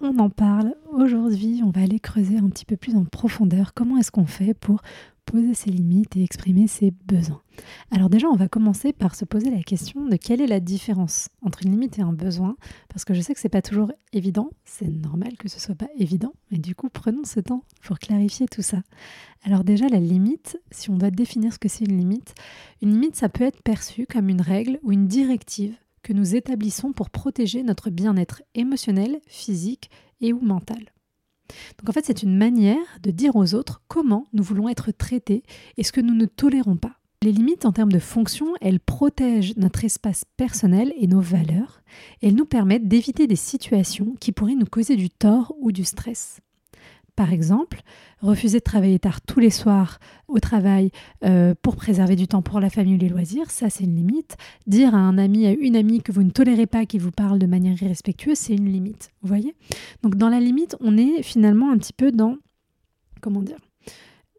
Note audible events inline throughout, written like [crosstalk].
On en parle. Aujourd'hui, on va aller creuser un petit peu plus en profondeur comment est-ce qu'on fait pour poser ses limites et exprimer ses besoins? Alors déjà, on va commencer par se poser la question de quelle est la différence entre une limite et un besoin, parce que je sais que c'est pas toujours évident, c'est normal que ce soit pas évident, et du coup, prenons ce temps pour clarifier tout ça. Alors déjà, la limite, si on doit définir ce que c'est une limite, une limite, ça peut être perçu comme une règle ou une directive que nous établissons pour protéger notre bien-être émotionnel, physique et ou mental. Donc en fait, c'est une manière de dire aux autres comment nous voulons être traités et ce que nous ne tolérons pas. Les limites en termes de fonction, elles protègent notre espace personnel et nos valeurs. elles nous permettent d'éviter des situations qui pourraient nous causer du tort ou du stress. Par exemple, refuser de travailler tard tous les soirs au travail euh, pour préserver du temps pour la famille ou les loisirs, ça c'est une limite. Dire à un ami, à une amie que vous ne tolérez pas qu'il vous parle de manière irrespectueuse, c'est une limite. Vous voyez? Donc dans la limite, on est finalement un petit peu dans, comment dire,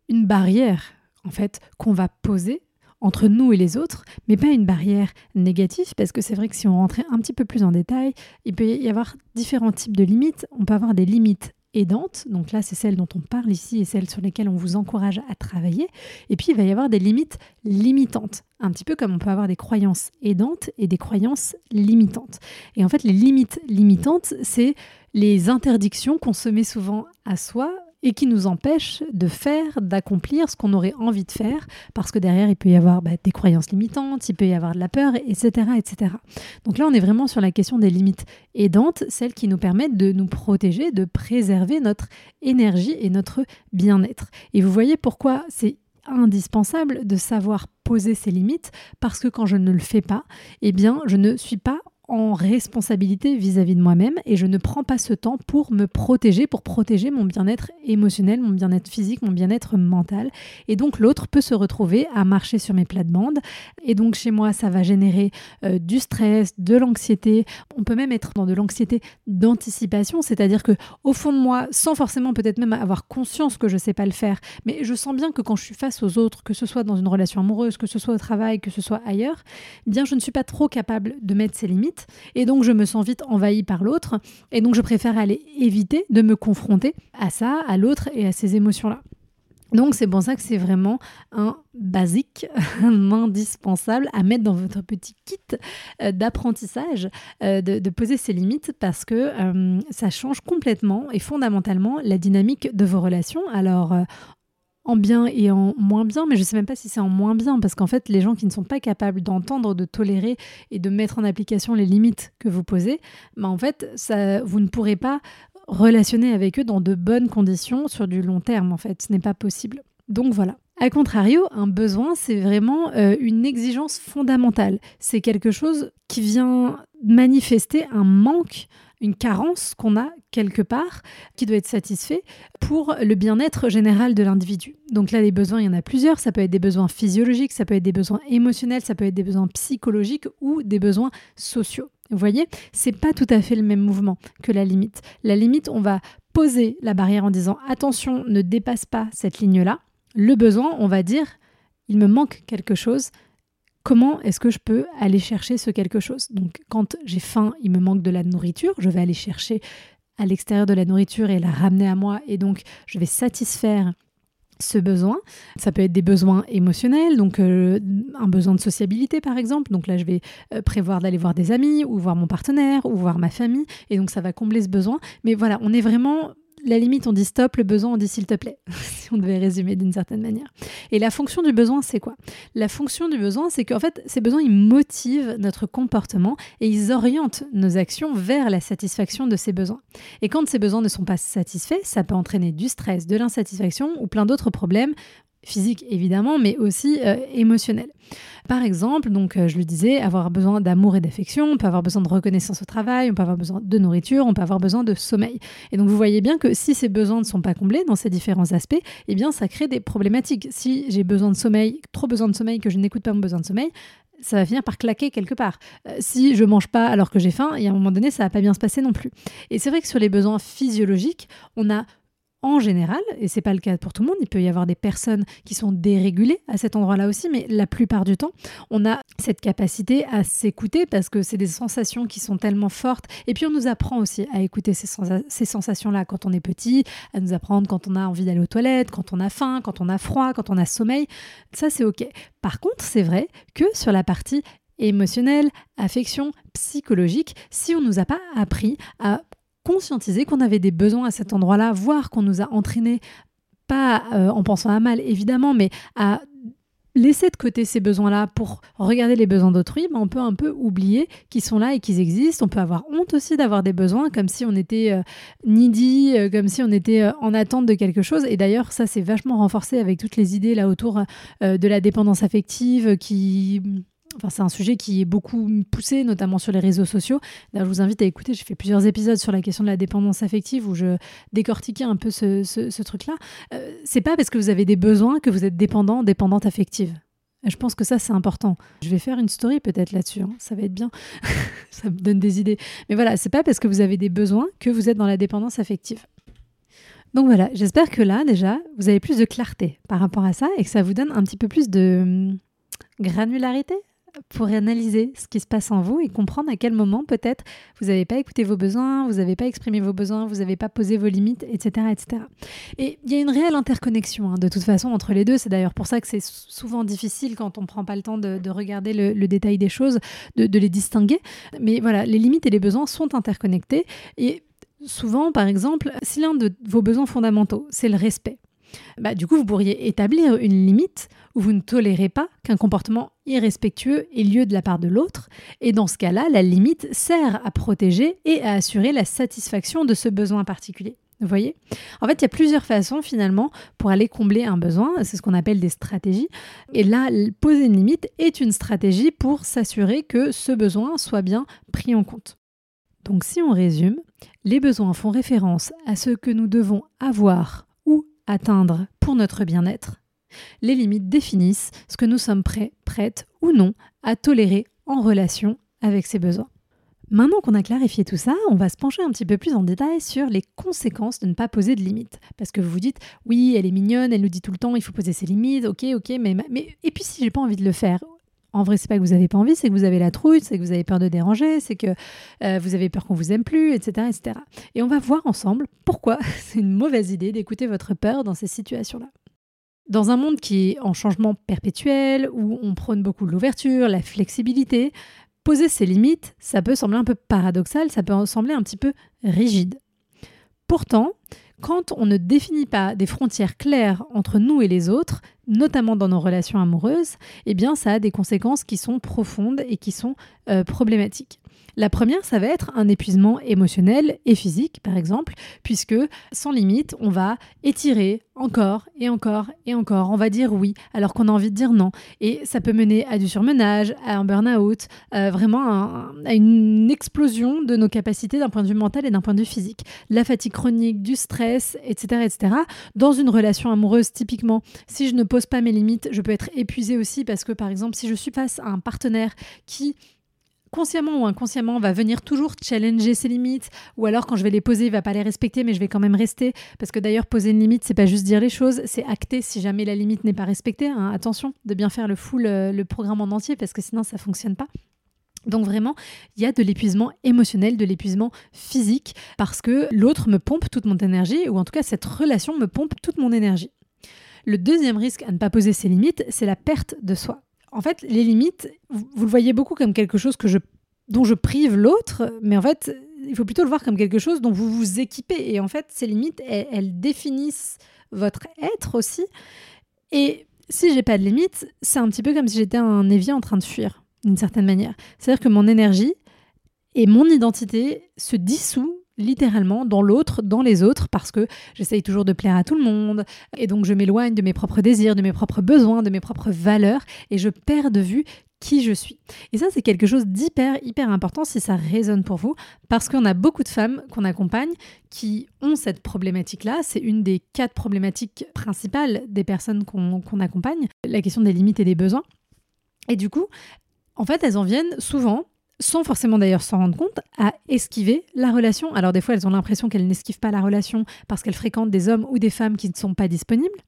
une barrière en fait qu'on va poser entre nous et les autres, mais pas une barrière négative, parce que c'est vrai que si on rentrait un petit peu plus en détail, il peut y avoir différents types de limites. On peut avoir des limites aidantes, donc là c'est celle dont on parle ici et celles sur lesquelles on vous encourage à travailler, et puis il va y avoir des limites limitantes, un petit peu comme on peut avoir des croyances aidantes et des croyances limitantes. Et en fait les limites limitantes, c'est les interdictions qu'on se met souvent à soi et qui nous empêche de faire, d'accomplir ce qu'on aurait envie de faire, parce que derrière, il peut y avoir bah, des croyances limitantes, il peut y avoir de la peur, etc., etc. Donc là, on est vraiment sur la question des limites aidantes, celles qui nous permettent de nous protéger, de préserver notre énergie et notre bien-être. Et vous voyez pourquoi c'est indispensable de savoir poser ses limites, parce que quand je ne le fais pas, eh bien, je ne suis pas en responsabilité vis-à-vis de moi-même et je ne prends pas ce temps pour me protéger, pour protéger mon bien-être émotionnel, mon bien-être physique, mon bien-être mental. Et donc l'autre peut se retrouver à marcher sur mes plates-bandes. Et donc chez moi, ça va générer euh, du stress, de l'anxiété. On peut même être dans de l'anxiété d'anticipation, c'est-à-dire que au fond de moi, sans forcément peut-être même avoir conscience que je ne sais pas le faire, mais je sens bien que quand je suis face aux autres, que ce soit dans une relation amoureuse, que ce soit au travail, que ce soit ailleurs, eh bien je ne suis pas trop capable de mettre ces limites et donc je me sens vite envahie par l'autre, et donc je préfère aller éviter de me confronter à ça, à l'autre et à ces émotions-là. Donc c'est pour ça que c'est vraiment un basique, [laughs] un indispensable à mettre dans votre petit kit euh, d'apprentissage, euh, de, poser ses limites parce que euh, ça change complètement et fondamentalement la dynamique de vos relations. Alors en bien et en moins bien, mais je ne sais même pas si c'est en moins bien, parce qu'en fait, les gens qui ne sont pas capables d'entendre, de tolérer et de mettre en application les limites que vous posez, bah en fait, ça, vous ne pourrez pas relationner avec eux dans de bonnes conditions sur du long terme, en fait. Ce n'est pas possible. Donc voilà. A contrario, un besoin, c'est vraiment euh, une exigence fondamentale. C'est quelque chose qui vient manifester un manque une carence qu'on a quelque part qui doit être satisfait pour le bien-être général de l'individu. Donc là, les besoins, il y en a plusieurs. Ça peut être des besoins physiologiques, ça peut être des besoins émotionnels, ça peut être des besoins psychologiques ou des besoins sociaux. Vous voyez, c'est pas tout à fait le même mouvement que la limite. La limite, on va poser la barrière en disant attention, ne dépasse pas cette ligne-là. Le besoin, on va dire il me manque quelque chose, comment est-ce que je peux aller chercher ce quelque chose? Donc quand j'ai faim, il me manque de la nourriture, je vais aller chercher à l'extérieur de la nourriture et la ramener à moi et donc je vais satisfaire ce besoin. Ça peut être des besoins émotionnels, donc euh, un besoin de sociabilité par exemple. Donc là, je vais euh, prévoir d'aller voir des amis ou voir mon partenaire ou voir ma famille et donc ça va combler ce besoin. Mais voilà, on est vraiment la limite, on dit stop, le besoin, on dit s'il te plaît, [laughs] si on devait résumer d'une certaine manière. Et la fonction du besoin, c'est quoi? La fonction du besoin, c'est qu'en fait, ces besoins, ils motivent notre comportement et ils orientent nos actions vers la satisfaction de ces besoins. Et quand ces besoins ne sont pas satisfaits, ça peut entraîner du stress, de l'insatisfaction ou plein d'autres problèmes physique évidemment, mais aussi euh, émotionnel. Par exemple, donc euh, je le disais, avoir besoin d'amour et d'affection, on peut avoir besoin de reconnaissance au travail, on peut avoir besoin de nourriture, on peut avoir besoin de sommeil. Et donc vous voyez bien que si ces besoins ne sont pas comblés dans ces différents aspects, eh bien ça crée des problématiques. Si j'ai besoin de sommeil, trop besoin de sommeil, que je n'écoute pas mon besoin de sommeil, ça va finir par claquer quelque part. Euh, si je mange pas alors que j'ai faim, et à un moment donné, ça va pas bien se passer non plus. Et c'est vrai que sur les besoins physiologiques, on a en général, et c'est pas le cas pour tout le monde, il peut y avoir des personnes qui sont dérégulées à cet endroit-là aussi, mais la plupart du temps, on a cette capacité à s'écouter parce que c'est des sensations qui sont tellement fortes. Et puis on nous apprend aussi à écouter ces, ces sensations-là quand on est petit, à nous apprendre quand on a envie d'aller aux toilettes, quand on a faim, quand on a froid, quand on a sommeil. Ça, c'est OK. Par contre, c'est vrai que sur la partie émotionnelle, affection, psychologique, si on ne nous a pas appris à conscientiser qu'on avait des besoins à cet endroit-là, voir qu'on nous a entraînés, pas euh, en pensant à mal évidemment, mais à laisser de côté ces besoins-là pour regarder les besoins d'autrui, on peut un peu oublier qu'ils sont là et qu'ils existent. On peut avoir honte aussi d'avoir des besoins, comme si on était euh, needy, euh, comme si on était en attente de quelque chose. Et d'ailleurs, ça, c'est vachement renforcé avec toutes les idées là autour de la dépendance affective qui C'est un sujet qui est beaucoup poussé, notamment sur les réseaux sociaux. D'ailleurs, je vous invite à écouter. J'ai fait plusieurs épisodes sur la question de la dépendance affective où je décortiquais un peu ce, truc-là. Euh, c'est pas parce que vous avez des besoins que vous êtes dépendant, dépendante affective. Je pense que ça, c'est important. Je vais faire une story peut-être là-dessus. Hein. Ça va être bien. [laughs] ça me donne des idées. Mais voilà, c'est pas parce que vous avez des besoins que vous êtes dans la dépendance affective. Donc voilà, j'espère que là, déjà, vous avez plus de clarté par rapport à ça et que ça vous donne un petit peu plus de hum, granularité pour analyser ce qui se passe en vous et comprendre à quel moment peut-être vous n'avez pas écouté vos besoins, vous n'avez pas exprimé vos besoins, vous n'avez pas posé vos limites, etc. etc. Et il y a une réelle interconnexion hein, de toute façon entre les deux. C'est d'ailleurs pour ça que c'est souvent difficile quand on ne prend pas le temps de, regarder le, détail des choses, de, de les distinguer. Mais voilà, les limites et les besoins sont interconnectés. Et souvent, par exemple, si l'un de vos besoins fondamentaux, c'est le respect, bah, du coup, vous pourriez établir une limite où vous ne tolérez pas qu'un comportement irrespectueux ait lieu de la part de l'autre, et dans ce cas-là, la limite sert à protéger et à assurer la satisfaction de ce besoin particulier. Vous voyez? En fait, il y a plusieurs façons finalement pour aller combler un besoin, c'est ce qu'on appelle des stratégies. Et là, poser une limite est une stratégie pour s'assurer que ce besoin soit bien pris en compte. Donc si on résume, les besoins font référence à ce que nous devons avoir atteindre pour notre bien-être. Les limites définissent ce que nous sommes prêts, prêtes ou non à tolérer en relation avec ces besoins. Maintenant qu'on a clarifié tout ça, on va se pencher un petit peu plus en détail sur les conséquences de ne pas poser de limites. Parce que vous vous dites, oui, elle est mignonne, elle nous dit tout le temps, il faut poser ses limites, ok, ok, mais, mais et puis si j'ai pas envie de le faire, en vrai, c'est pas que vous n'avez pas envie, c'est que vous avez la trouille, c'est que vous avez peur de déranger, c'est que euh, vous avez peur qu'on vous aime plus, etc., etc. Et on va voir ensemble pourquoi [laughs] c'est une mauvaise idée d'écouter votre peur dans ces situations-là. Dans un monde qui est en changement perpétuel, où on prône beaucoup l'ouverture, la flexibilité, poser ses limites, ça peut sembler un peu paradoxal, ça peut sembler un petit peu rigide. Pourtant, quand on ne définit pas des frontières claires entre nous et les autres, notamment dans nos relations amoureuses, eh bien ça a des conséquences qui sont profondes et qui sont euh, problématiques. La première, ça va être un épuisement émotionnel et physique, par exemple, puisque sans limite, on va étirer encore et encore et encore. On va dire oui alors qu'on a envie de dire non. Et ça peut mener à du surmenage, à un burn-out, euh, vraiment à, une explosion de nos capacités d'un point de vue mental et d'un point de vue physique. La fatigue chronique, du stress, etc., etc. Dans une relation amoureuse, typiquement, si je ne pose pas mes limites, je peux être épuisée aussi parce que, par exemple, si je suis face à un partenaire qui consciemment ou inconsciemment, va venir toujours challenger ses limites, ou alors quand je vais les poser, il va pas les respecter, mais je vais quand même rester. Parce que d'ailleurs, poser une limite, c'est pas juste dire les choses, c'est acter si jamais la limite n'est pas respectée. Hein. Attention de bien faire le full, euh, le programme en entier, parce que sinon ça fonctionne pas. Donc vraiment, il y a de l'épuisement émotionnel, de l'épuisement physique, parce que l'autre me pompe toute mon énergie, ou en tout cas cette relation me pompe toute mon énergie. Le deuxième risque à ne pas poser ses limites, c'est la perte de soi en fait, les limites, vous, le voyez beaucoup comme quelque chose que je, dont je prive l'autre, mais en fait, il faut plutôt le voir comme quelque chose dont vous vous équipez. Et en fait, ces limites, elles, définissent votre être aussi. Et si j'ai pas de limites, c'est un petit peu comme si j'étais un évier en train de fuir, d'une certaine manière. C'est-à-dire que mon énergie et mon identité se dissout littéralement dans l'autre, dans les autres, parce que j'essaye toujours de plaire à tout le monde, et donc je m'éloigne de mes propres désirs, de mes propres besoins, de mes propres valeurs, et je perds de vue qui je suis. Et ça, c'est quelque chose d'hyper, hyper important si ça résonne pour vous, parce qu'on a beaucoup de femmes qu'on accompagne qui ont cette problématique-là. C'est une des quatre problématiques principales des personnes qu'on accompagne, la question des limites et des besoins. Et du coup, en fait, elles en viennent souvent sans forcément d'ailleurs s'en rendre compte, à esquiver la relation. Alors des fois, elles ont l'impression qu'elles n'esquivent pas la relation parce qu'elles fréquentent des hommes ou des femmes qui ne sont pas disponibles.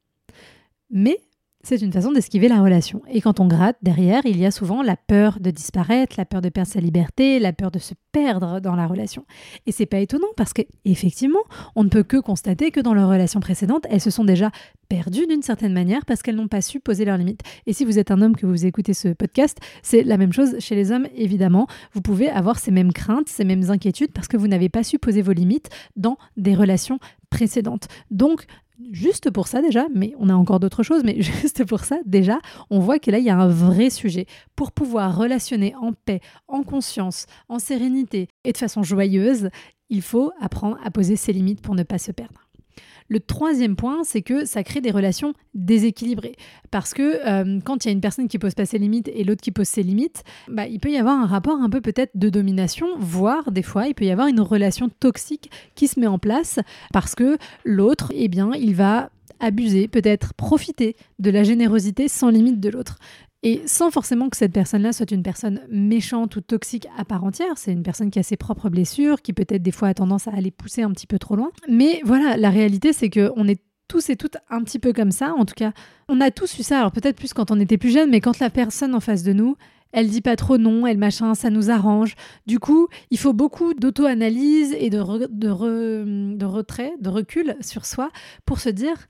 Mais c'est une façon d'esquiver la relation. Et quand on gratte, derrière, il y a souvent la peur de disparaître, la peur de perdre sa liberté, la peur de se perdre dans la relation. Et c'est pas étonnant parce que effectivement, on ne peut que constater que dans leurs relations précédentes, elles se sont déjà perdues d'une certaine manière parce qu'elles n'ont pas su poser leurs limites. Et si vous êtes un homme que vous écoutez ce podcast, c'est la même chose chez les hommes évidemment. Vous pouvez avoir ces mêmes craintes, ces mêmes inquiétudes parce que vous n'avez pas su poser vos limites dans des relations précédentes. Donc juste pour ça déjà, mais on a encore d'autres choses, mais [laughs] juste pour ça déjà, on voit que là, il y a un vrai sujet. Pour pouvoir relationner en paix, en conscience, en sérénité et de façon joyeuse, il faut apprendre à poser ses limites pour ne pas se perdre. Le troisième point, c'est que ça crée des relations déséquilibrées. Parce que euh, quand il y a une personne qui pose pas ses limites et l'autre qui pose ses limites, bah, il peut y avoir un rapport un peu peut-être de domination, voire des fois, il peut y avoir une relation toxique qui se met en place parce que l'autre, eh bien, il va abuser, peut-être profiter de la générosité sans limite de l'autre. Et sans forcément que cette personne-là soit une personne méchante ou toxique à part entière, c'est une personne qui a ses propres blessures, qui peut-être des fois a tendance à aller pousser un petit peu trop loin. Mais voilà, la réalité c'est qu'on est tous et toutes un petit peu comme ça. En tout cas, on a tous eu ça. Alors peut-être plus quand on était plus jeune, mais quand la personne en face de nous, elle dit pas trop non, elle machin, ça nous arrange. Du coup, il faut beaucoup d'auto-analyse et de, retrait, de recul sur soi pour se dire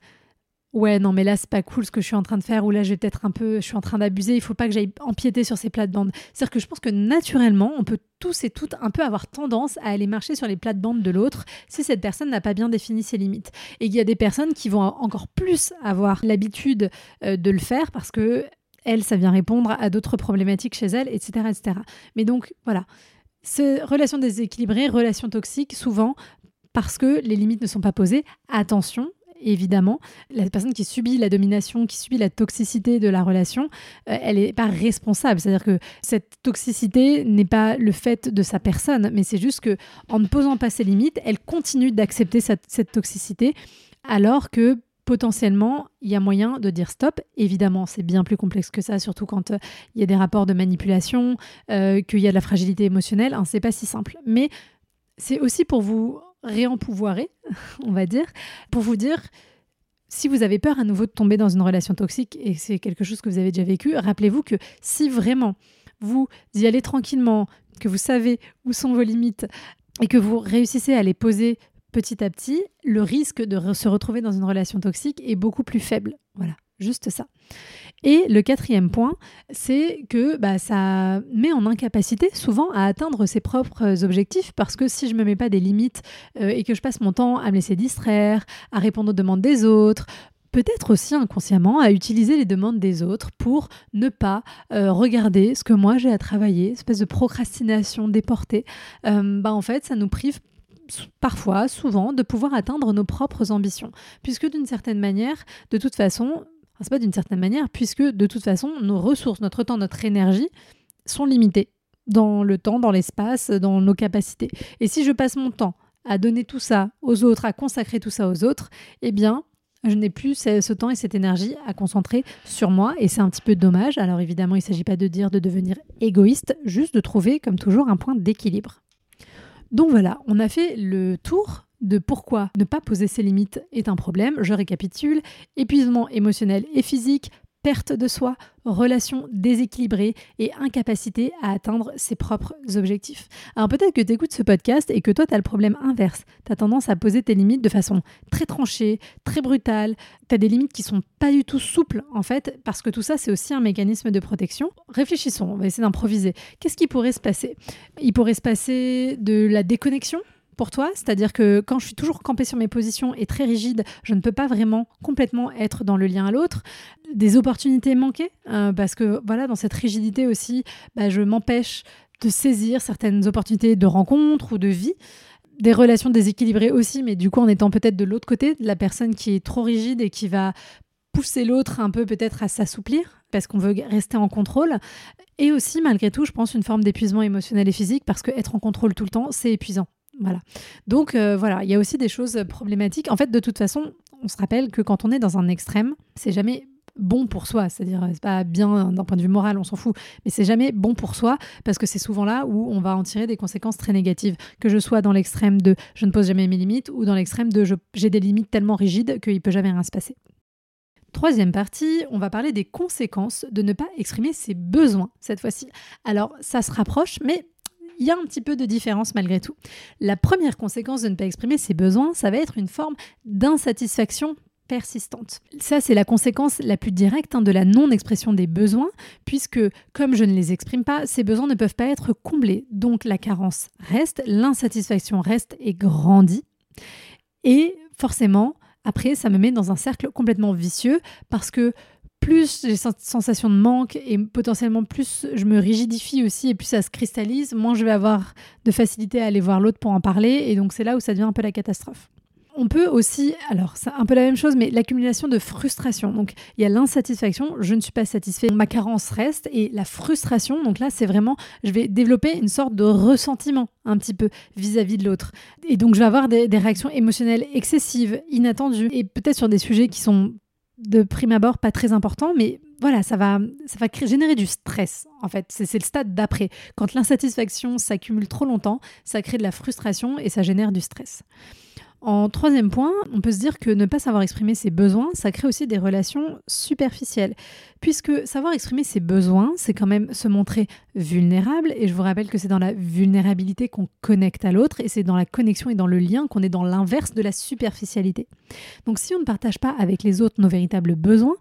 ouais non mais là c'est pas cool ce que je suis en train de faire ou là je vais peut-être un peu je suis en train d'abuser. Il faut pas que j'aille empiéter sur ces plates-bandes. C'est-à-dire que je pense que naturellement on peut tous et toutes un peu avoir tendance à aller marcher sur les plates-bandes de l'autre si cette personne n'a pas bien défini ses limites. Et il y a des personnes qui vont encore plus avoir l'habitude euh, de le faire parce que elle ça vient répondre à d'autres problématiques chez elle etc etc mais donc voilà. Ces relations déséquilibrées relations toxiques souvent parce que les limites ne sont pas posées attention évidemment. La personne qui subit la domination, qui subit la toxicité de la relation, euh, elle n'est pas responsable. C'est-à-dire que cette toxicité n'est pas le fait de sa personne, mais c'est juste que en ne posant pas ses limites, elle continue d'accepter cette, toxicité, alors que potentiellement, il y a moyen de dire stop. Évidemment, c'est bien plus complexe que ça, surtout quand euh, il y a des rapports de manipulation, euh, qu'il y a de la fragilité émotionnelle. Hein, c'est pas si simple. Mais c'est aussi pour vous réempouvoirer, on va dire, pour vous dire si vous avez peur à nouveau de tomber dans une relation toxique et c'est quelque chose que vous avez déjà vécu, rappelez-vous que si vraiment vous y allez tranquillement, que vous savez où sont vos limites et que vous réussissez à les poser petit à petit, le risque de se retrouver dans une relation toxique est beaucoup plus faible. Voilà, juste ça. Et le quatrième point, c'est que bah, ça met en incapacité souvent à atteindre ses propres objectifs parce que si je ne me mets pas des limites euh, et que je passe mon temps à me laisser distraire, à répondre aux demandes des autres, peut-être aussi inconsciemment à utiliser les demandes des autres pour ne pas euh, regarder ce que moi j'ai à travailler, espèce de procrastination déportée, euh, bah en fait ça nous prive parfois, souvent, de pouvoir atteindre nos propres ambitions. Puisque d'une certaine manière, de toute façon, c'est pas d'une certaine manière, puisque de toute façon, nos ressources, notre temps, notre énergie sont limitées dans le temps, dans l'espace, dans nos capacités. Et si je passe mon temps à donner tout ça aux autres, à consacrer tout ça aux autres, eh bien, je n'ai plus ce, temps et cette énergie à concentrer sur moi et c'est un petit peu dommage. Alors évidemment, il ne s'agit pas de dire de devenir égoïste, juste de trouver comme toujours un point d'équilibre. Donc voilà, on a fait le tour de pourquoi ne pas poser ses limites est un problème. Je récapitule. Épuisement émotionnel et physique, perte de soi, relations déséquilibrées et incapacité à atteindre ses propres objectifs. Alors peut-être que tu écoutes ce podcast et que toi, tu as le problème inverse. Tu as tendance à poser tes limites de façon très tranchée, très brutale. Tu as des limites qui sont pas du tout souples, en fait, parce que tout ça, c'est aussi un mécanisme de protection. Réfléchissons, on va essayer d'improviser. Qu'est-ce qui pourrait se passer? Il pourrait se passer de la déconnexion pour toi, c'est-à-dire que quand je suis toujours campée sur mes positions et très rigide, je ne peux pas vraiment complètement être dans le lien à l'autre. Des opportunités manquées, euh, parce que voilà, dans cette rigidité aussi, bah, je m'empêche de saisir certaines opportunités de rencontre ou de vie. Des relations déséquilibrées aussi, mais du coup en étant peut-être de l'autre côté, de la personne qui est trop rigide et qui va pousser l'autre un peu peut-être à s'assouplir parce qu'on veut rester en contrôle. Et aussi, malgré tout, je pense une forme d'épuisement émotionnel et physique parce que être en contrôle tout le temps, c'est épuisant. Voilà. Donc euh, voilà, il y a aussi des choses problématiques. En fait, de toute façon, on se rappelle que quand on est dans un extrême, c'est jamais bon pour soi, c'est-à-dire c'est pas bien d'un point de vue moral, on s'en fout, mais c'est jamais bon pour soi parce que c'est souvent là où on va en tirer des conséquences très négatives, que je sois dans l'extrême de je ne pose jamais mes limites ou dans l'extrême de j'ai des limites tellement rigides qu'il peut jamais rien se passer. Troisième partie, on va parler des conséquences de ne pas exprimer ses besoins cette fois-ci. Alors ça se rapproche, mais il y a un petit peu de différence malgré tout. La première conséquence de ne pas exprimer ses besoins, ça va être une forme d'insatisfaction persistante. Ça, c'est la conséquence la plus directe hein, de la non-expression des besoins, puisque comme je ne les exprime pas, ces besoins ne peuvent pas être comblés. Donc la carence reste, l'insatisfaction reste et grandit. Et forcément, après, ça me met dans un cercle complètement vicieux, parce que plus j'ai cette sensation de manque et potentiellement plus je me rigidifie aussi et plus ça se cristallise, moins je vais avoir de facilité à aller voir l'autre pour en parler et donc c'est là où ça devient un peu la catastrophe. On peut aussi, alors c'est un peu la même chose, mais l'accumulation de frustration. Donc il y a l'insatisfaction, je ne suis pas satisfait, ma carence reste, et la frustration, donc là c'est vraiment, je vais développer une sorte de ressentiment un petit peu vis-à-vis de l'autre. Et donc je vais avoir des, des réactions émotionnelles excessives, inattendues, et peut-être sur des sujets qui sont de prime abord pas très important, mais voilà, ça va, ça va générer du stress, en fait. C'est le stade d'après. Quand l'insatisfaction s'accumule trop longtemps, ça crée de la frustration et ça génère du stress. En troisième point, on peut se dire que ne pas savoir exprimer ses besoins, ça crée aussi des relations superficielles. Puisque savoir exprimer ses besoins, c'est quand même se montrer vulnérable. Et je vous rappelle que c'est dans la vulnérabilité qu'on connecte à l'autre et c'est dans la connexion et dans le lien qu'on est dans l'inverse de la superficialité. Donc si on ne partage pas avec les autres nos véritables besoins,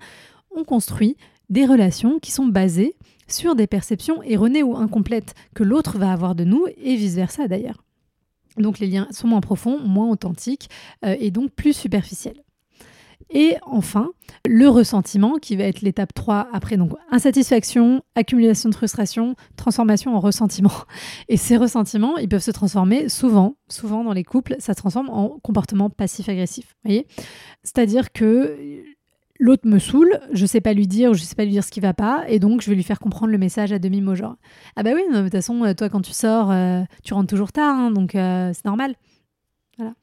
on construit des relations qui sont basées sur des perceptions erronées ou incomplètes que l'autre va avoir de nous et vice-versa d'ailleurs. Donc les liens sont moins profonds, moins authentiques euh, et donc plus superficiels. Et enfin, le ressentiment qui va être l'étape 3 après, donc insatisfaction, accumulation de frustration, transformation en ressentiment. [laughs] Et ces ressentiments, ils peuvent se transformer souvent, souvent dans les couples, ça se transforme en comportement passif-agressif. C'est-à-dire que l'autre me saoule, je sais pas lui dire je sais pas lui dire ce qui va pas, et donc je vais lui faire comprendre le message à demi-mot, genre Ah bah oui, de toute façon, euh, toi quand tu sors, euh, tu rentres toujours tard, hein, donc euh, c'est normal. Voilà.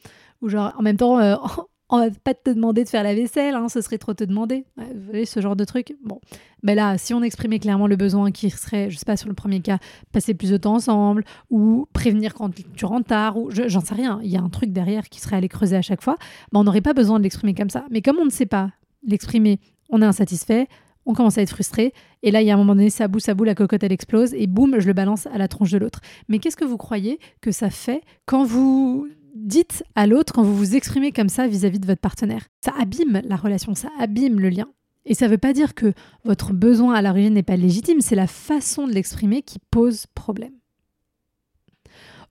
Ou genre, en même temps, [laughs] on va pas te demander de faire la vaisselle, hein, ce serait trop te demander. Vous voyez, ce genre de truc. Bon, mais là, si on exprimait clairement le besoin qui serait, je sais pas, sur le premier cas, passer plus de temps ensemble, ou prévenir quand tu rentres tard, ou j'en sais rien, il y a un truc derrière qui serait allé creuser à chaque fois, ben, on n'aurait pas besoin de l'exprimer comme ça. Mais comme on ne sait pas l'exprimer, on est insatisfait, on commence à être frustré, et là, il y a un moment donné, ça bout, ça bout, la cocotte, elle explose, et boum, je le balance à la tronche de l'autre. Mais qu'est-ce que vous croyez que ça fait quand vous dites à l'autre, quand vous vous exprimez comme ça vis-à-vis de votre partenaire? Ça abîme la relation, ça abîme le lien. Et ça ne veut pas dire que votre besoin à l'origine n'est pas légitime, c'est la façon de l'exprimer qui pose problème.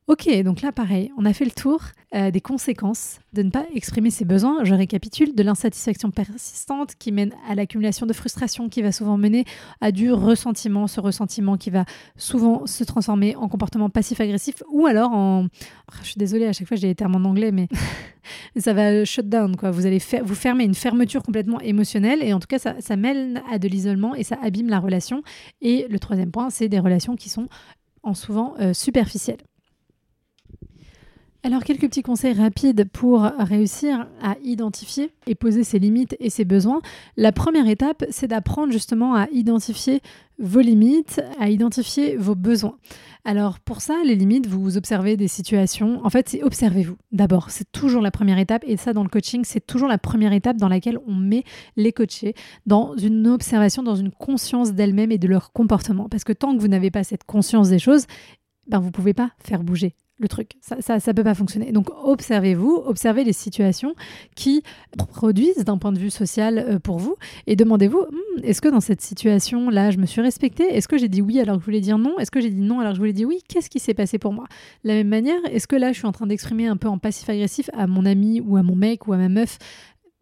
Ok, donc là pareil, on a fait le tour euh, des conséquences de ne pas exprimer ses besoins. Je récapitule, de l'insatisfaction persistante qui mène à l'accumulation de frustration qui va souvent mener à du ressentiment, ce ressentiment qui va souvent se transformer en comportement passif-agressif ou alors en... Oh, je suis désolée, à chaque fois j'ai les termes en anglais, mais [laughs] ça va shut down, quoi. Vous allez vous fermer une fermeture complètement émotionnelle et en tout cas ça, ça mène à de l'isolement et ça abîme la relation. Et le troisième point, c'est des relations qui sont en souvent euh, superficielles. Alors quelques petits conseils rapides pour réussir à identifier et poser ses limites et ses besoins. La première étape, c'est d'apprendre justement à identifier vos limites, à identifier vos besoins. Alors pour ça, les limites, vous observez des situations. En fait, c'est observez-vous. D'abord, c'est toujours la première étape. Et ça, dans le coaching, c'est toujours la première étape dans laquelle on met les coachés dans une observation, dans une conscience d'elles-mêmes et de leur comportement. Parce que tant que vous n'avez pas cette conscience des choses, ben, vous ne pouvez pas faire bouger truc. Ça ça, peut pas fonctionner. Donc observez-vous, observez les situations qui produisent d'un point de vue social euh, pour vous et demandez-vous, hmm, est-ce que dans cette situation-là, je me suis respectée? Est-ce que j'ai dit oui alors que je voulais dire non? Est-ce que j'ai dit non alors que je voulais dire oui? Qu'est-ce qui s'est passé pour moi? De la même manière, est-ce que là, je suis en train d'exprimer un peu en passif-agressif à mon ami ou à mon mec ou à ma meuf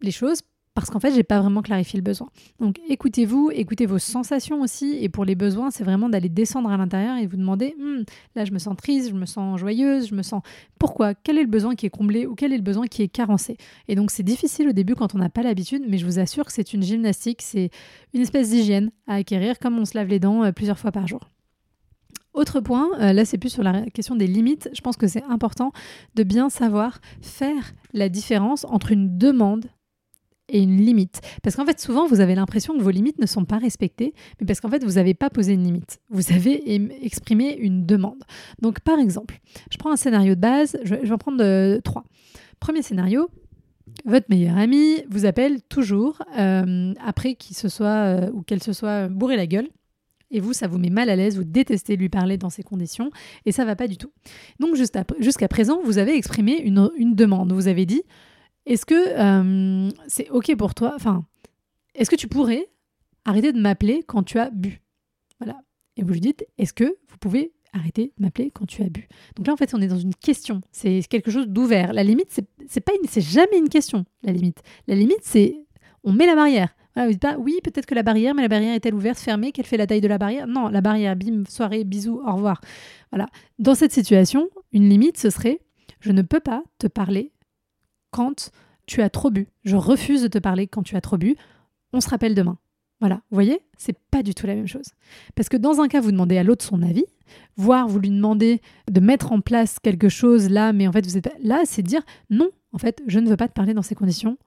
les choses parce qu'en fait, j'ai pas vraiment clarifié le besoin. Donc écoutez-vous, écoutez vos sensations aussi. Et pour les besoins, c'est vraiment d'aller descendre à l'intérieur et vous demander hmm, là, je me sens triste, je me sens joyeuse, je me sens. Pourquoi? Quel est le besoin qui est comblé ou quel est le besoin qui est carencé? Et donc, c'est difficile au début quand on n'a pas l'habitude, mais je vous assure que c'est une gymnastique, c'est une espèce d'hygiène à acquérir, comme on se lave les dents euh, plusieurs fois par jour. Autre point, euh, là c'est plus sur la question des limites, je pense que c'est important de bien savoir faire la différence entre une demande et une limite. Parce qu'en fait, souvent, vous avez l'impression que vos limites ne sont pas respectées, mais parce qu'en fait, vous n'avez pas posé une limite. Vous avez exprimé une demande. Donc, par exemple, je prends un scénario de base, je, vais en prendre euh, trois. Premier scénario, votre meilleure amie vous appelle toujours euh, après qu'il se soit euh, ou qu'elle se soit bourré la gueule. Et vous, ça vous met mal à l'aise, vous détestez lui parler dans ces conditions, et ça va pas du tout. Donc jusqu'à présent, vous avez exprimé une, une demande. Vous avez dit, est-ce que euh, c'est OK pour toi Enfin, est-ce que tu pourrais arrêter de m'appeler quand tu as bu? Voilà. Et vous lui dites, est-ce que vous pouvez arrêter de m'appeler quand tu as bu? Donc là, en fait, on est dans une question. C'est quelque chose d'ouvert. La limite, c'est pas c'est jamais une question, la limite. La limite, c'est on met la barrière. Voilà, vous dites pas, oui, peut-être que la barrière, mais la barrière est-elle ouverte, fermée, qu'elle fait la taille de la barrière? Non, la barrière, bim, soirée, bisous, au revoir. Voilà. Dans cette situation, une limite, ce serait, je ne peux pas te parler quand tu as trop bu. Je refuse de te parler quand tu as trop bu. On se rappelle demain. Voilà, vous voyez, c'est pas du tout la même chose. Parce que dans un cas, vous demandez à l'autre son avis, voire vous lui demandez de mettre en place quelque chose là, mais en fait, vous êtes là, c'est dire non, en fait, je ne veux pas te parler dans ces conditions.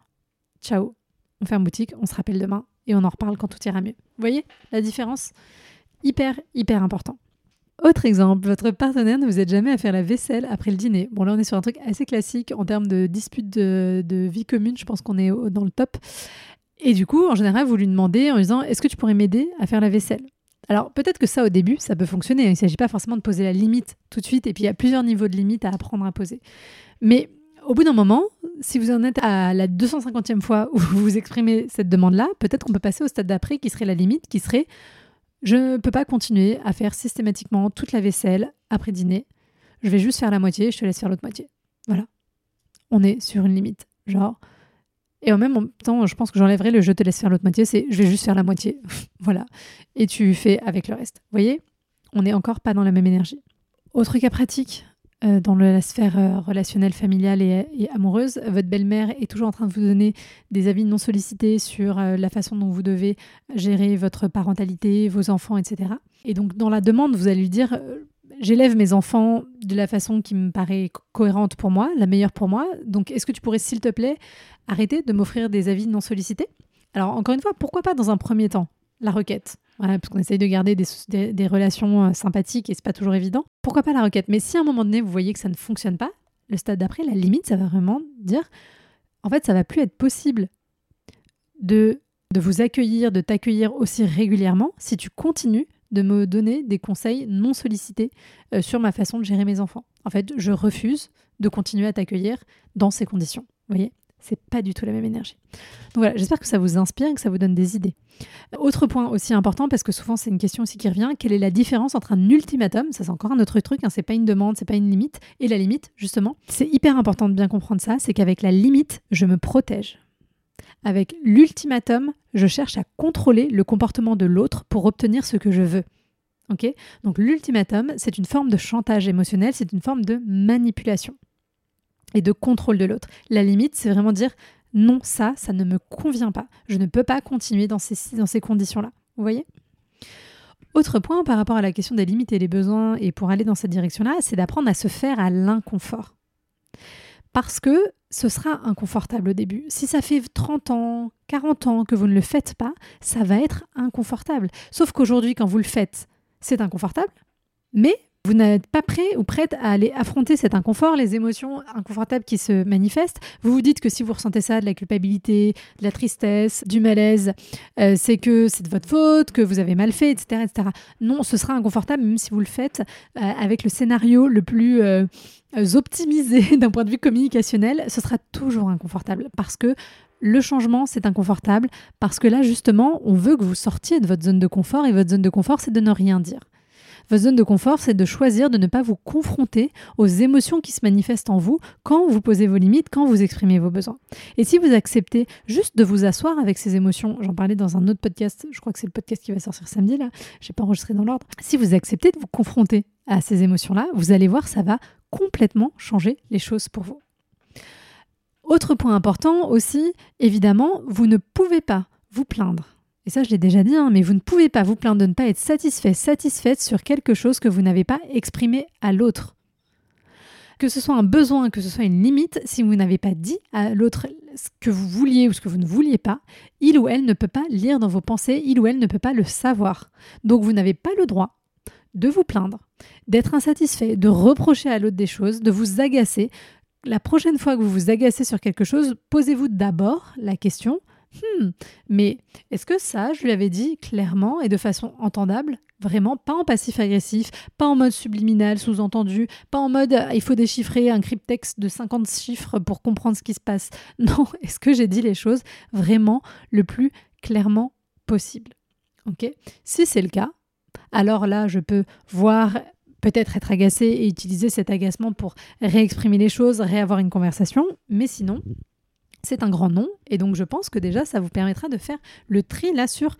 Ciao, on ferme boutique, on se rappelle demain et on en reparle quand tout ira mieux. Vous voyez? La différence? Hyper, hyper important. Autre exemple, votre partenaire ne vous aide jamais à faire la vaisselle après le dîner. Bon, là, on est sur un truc assez classique en termes de dispute de, vie commune. Je pense qu'on est dans le top. Et du coup, en général, vous lui demandez en lui disant Est-ce que tu pourrais m'aider à faire la vaisselle? Alors peut-être que ça au début, ça peut fonctionner. Il ne s'agit pas forcément de poser la limite tout de suite. Et puis il y a plusieurs niveaux de limite à apprendre à poser. Mais au bout d'un moment, si vous en êtes à la 250e fois où vous exprimez cette demande-là, peut-être qu'on peut passer au stade d'après qui serait la limite, qui serait je ne peux pas continuer à faire systématiquement toute la vaisselle après dîner. Je vais juste faire la moitié, je te laisse faire l'autre moitié. Voilà. On est sur une limite. Genre. Et en même temps, je pense que j'enlèverai le je te laisse faire l'autre moitié, c'est je vais juste faire la moitié. [laughs] voilà. Et tu fais avec le reste. Vous voyez? On n'est encore pas dans la même énergie. Autre cas pratique, euh, dans la sphère euh, relationnelle, familiale et, amoureuse. Votre belle-mère est toujours en train de vous donner des avis non sollicités sur euh, la façon dont vous devez gérer votre parentalité, vos enfants, etc. Et donc, dans la demande, vous allez lui dire J'élève mes enfants de la façon qui me paraît cohérente pour moi, la meilleure pour moi. Donc, est-ce que tu pourrais, s'il te plaît, arrêter de m'offrir des avis non sollicités? Alors, encore une fois, pourquoi pas dans un premier temps la requête? Parce qu'on essaye de garder des, relations euh, sympathiques et c'est pas toujours évident. Pourquoi pas la requête? Mais si à un moment donné vous voyez que ça ne fonctionne pas, le stade d'après, la limite, ça va vraiment dire, en fait, ça va plus être possible de, de vous accueillir, de t'accueillir aussi régulièrement si tu continues de me donner des conseils non sollicités euh, sur ma façon de gérer mes enfants. En fait, je refuse de continuer à t'accueillir dans ces conditions. Voyez? C'est pas du tout la même énergie. Donc voilà, j'espère que ça vous inspire et que ça vous donne des idées. Autre point aussi important, parce que souvent c'est une question aussi qui revient, quelle est la différence entre un ultimatum, ça c'est encore un autre truc, hein, c'est pas une demande, c'est pas une limite, et la limite, justement, c'est hyper important de bien comprendre ça, c'est qu'avec la limite, je me protège. Avec l'ultimatum, je cherche à contrôler le comportement de l'autre pour obtenir ce que je veux. Ok? Donc l'ultimatum, c'est une forme de chantage émotionnel, c'est une forme de manipulation et de contrôle de l'autre. La limite, c'est vraiment dire non, ça, ça ne me convient pas. Je ne peux pas continuer dans ces, dans ces conditions-là. Vous voyez? Autre point par rapport à la question des limites et des besoins, et pour aller dans cette direction-là, c'est d'apprendre à se faire à l'inconfort. parce que ce sera inconfortable au début. Si ça fait 30 ans, 40 ans que vous ne le faites pas, ça va être inconfortable. Sauf qu'aujourd'hui, quand vous le faites, c'est inconfortable, mais vous n'êtes pas prêt ou prête à aller affronter cet inconfort, les émotions inconfortables qui se manifestent. Vous vous dites que si vous ressentez ça, de la culpabilité, de la tristesse, du malaise, euh, c'est que c'est de votre faute, que vous avez mal fait, etc., etc. Non, ce sera inconfortable même si vous le faites euh, avec le scénario le plus euh, optimisé [laughs] d'un point de vue communicationnel. Ce sera toujours inconfortable parce que le changement, c'est inconfortable parce que là, justement, on veut que vous sortiez de votre zone de confort et votre zone de confort, c'est de ne rien dire. Votre zone de confort, c'est de choisir de ne pas vous confronter aux émotions qui se manifestent en vous quand vous posez vos limites, quand vous exprimez vos besoins. Et si vous acceptez juste de vous asseoir avec ces émotions, j'en parlais dans un autre podcast, je crois que c'est le podcast qui va sortir samedi là, j'ai pas enregistré dans l'ordre. Si vous acceptez de vous confronter à ces émotions-là, vous allez voir, ça va complètement changer les choses pour vous. Autre point important aussi, évidemment, vous ne pouvez pas vous plaindre et ça je l'ai déjà dit, hein, mais vous ne pouvez pas vous plaindre de ne pas être satisfait, satisfaite sur quelque chose que vous n'avez pas exprimé à l'autre. Que ce soit un besoin, que ce soit une limite, si vous n'avez pas dit à l'autre ce que vous vouliez ou ce que vous ne vouliez pas, il ou elle ne peut pas lire dans vos pensées, il ou elle ne peut pas le savoir. Donc vous n'avez pas le droit de vous plaindre, d'être insatisfait, de reprocher à l'autre des choses, de vous agacer. La prochaine fois que vous vous agacez sur quelque chose, posez-vous d'abord la question Hmm, mais est-ce que ça, je lui avais dit clairement et de façon entendable Vraiment, pas en passif-agressif, pas en mode subliminal, sous-entendu, pas en mode il faut déchiffrer un cryptex de 50 chiffres pour comprendre ce qui se passe. [laughs] Non, est-ce que j'ai dit les choses vraiment le plus clairement possible? Ok. Si c'est le cas, alors là, je peux voir peut-être être agacé et utiliser cet agacement pour réexprimer les choses, réavoir une conversation, mais sinon, c'est un grand nom, et donc je pense que déjà ça vous permettra de faire le tri là sur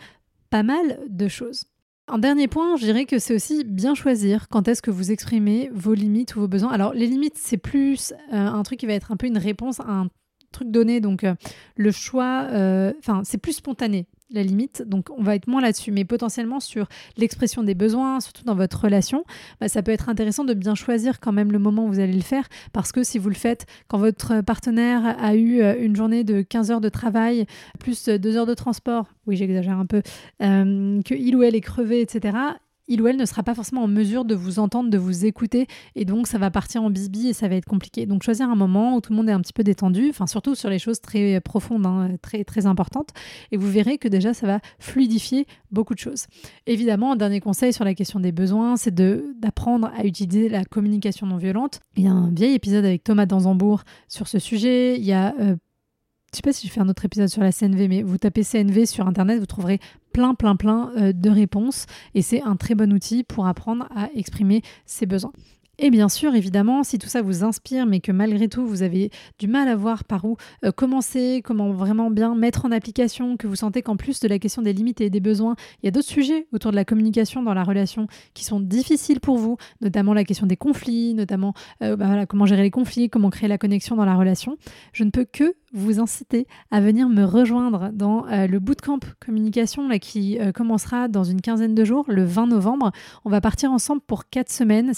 pas mal de choses. En dernier point, je dirais que c'est aussi bien choisir quand est-ce que vous exprimez vos limites ou vos besoins. Alors les limites, c'est plus euh, un truc qui va être un peu une réponse à un truc donné, donc euh, le choix, euh, enfin c'est plus spontané la limite. Donc on va être moins là-dessus, mais potentiellement sur l'expression des besoins, surtout dans votre relation, bah, ça peut être intéressant de bien choisir quand même le moment où vous allez le faire, parce que si vous le faites quand votre partenaire a eu euh, une journée de 15 heures de travail, plus 2 heures de transport, oui j'exagère un peu, euh, que il ou elle est crevé, etc., il ou elle ne sera pas forcément en mesure de vous entendre, de vous écouter, et donc ça va partir en bisbille et ça va être compliqué. Donc choisir un moment où tout le monde est un petit peu détendu, enfin surtout sur les choses très profondes, hein, très très importantes, et vous verrez que déjà ça va fluidifier beaucoup de choses. Évidemment, un dernier conseil sur la question des besoins, c'est d'apprendre à utiliser la communication non violente. Il y a un vieil épisode avec Thomas Danzambourg sur ce sujet. Il y a euh, je sais pas si je fais un autre épisode sur la CNV, mais vous tapez CNV sur Internet, vous trouverez plein, plein, plein euh, de réponses. Et c'est un très bon outil pour apprendre à exprimer ses besoins. Et bien sûr, évidemment, si tout ça vous inspire, mais que malgré tout, vous avez du mal à voir par où euh, commencer, comment vraiment bien mettre en application, que vous sentez qu'en plus de la question des limites et des besoins, il y a d'autres sujets autour de la communication dans la relation qui sont difficiles pour vous, notamment la question des conflits, notamment euh, bah comment gérer les conflits, comment créer la connexion dans la relation, je ne peux que vous inciter à venir me rejoindre dans euh, le bootcamp communication là, qui commencera dans une quinzaine de jours, le 20 novembre. On va partir ensemble pour quatre semaines.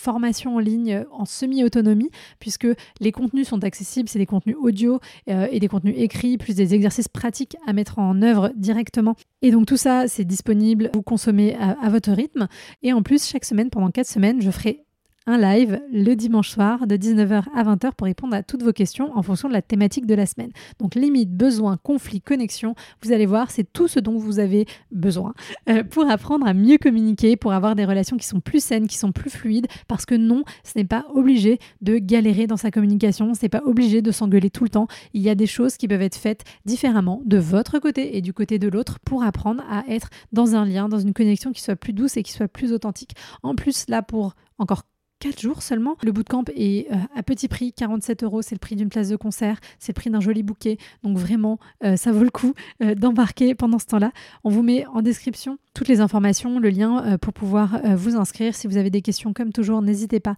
Formation en ligne en semi-autonomie, puisque les contenus sont accessibles, c'est des contenus audio euh, et des contenus écrits, plus des exercices pratiques à mettre en œuvre directement. Et donc tout ça, c'est disponible, vous consommez à, à votre rythme. Et en plus, chaque semaine, pendant quatre semaines, je ferai un live le dimanche soir de 19h à 20h pour répondre à toutes vos questions en fonction de la thématique de la semaine. Donc limite, besoin, conflit, connexion, vous allez voir, c'est tout ce dont vous avez besoin euh, pour apprendre à mieux communiquer, pour avoir des relations qui sont plus saines, qui sont plus fluides, parce que non, ce n'est pas obligé de galérer dans sa communication, ce n'est pas obligé de s'engueuler tout le temps. Il y a des choses qui peuvent être faites différemment de votre côté et du côté de l'autre pour apprendre à être dans un lien, dans une connexion qui soit plus douce et qui soit plus authentique. En plus, là, pour encore 4 jours seulement. Le bootcamp est euh, à petit prix, 47 euros, c'est le prix d'une place de concert, c'est le prix d'un joli bouquet. Donc vraiment, euh, ça vaut le coup euh, d'embarquer pendant ce temps-là. On vous met en description toutes les informations, le lien pour pouvoir vous inscrire. Si vous avez des questions, comme toujours, n'hésitez pas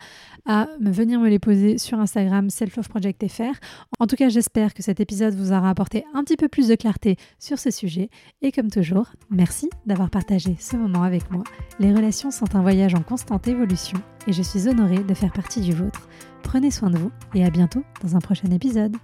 à venir me les poser sur Instagram selfloveprojectfr. En tout cas, j'espère que cet épisode vous aura apporté un petit peu plus de clarté sur ce sujet. Et comme toujours, merci d'avoir partagé ce moment avec moi. Les relations sont un voyage en constante évolution et je suis honorée de faire partie du vôtre. Prenez soin de vous et à bientôt dans un prochain épisode.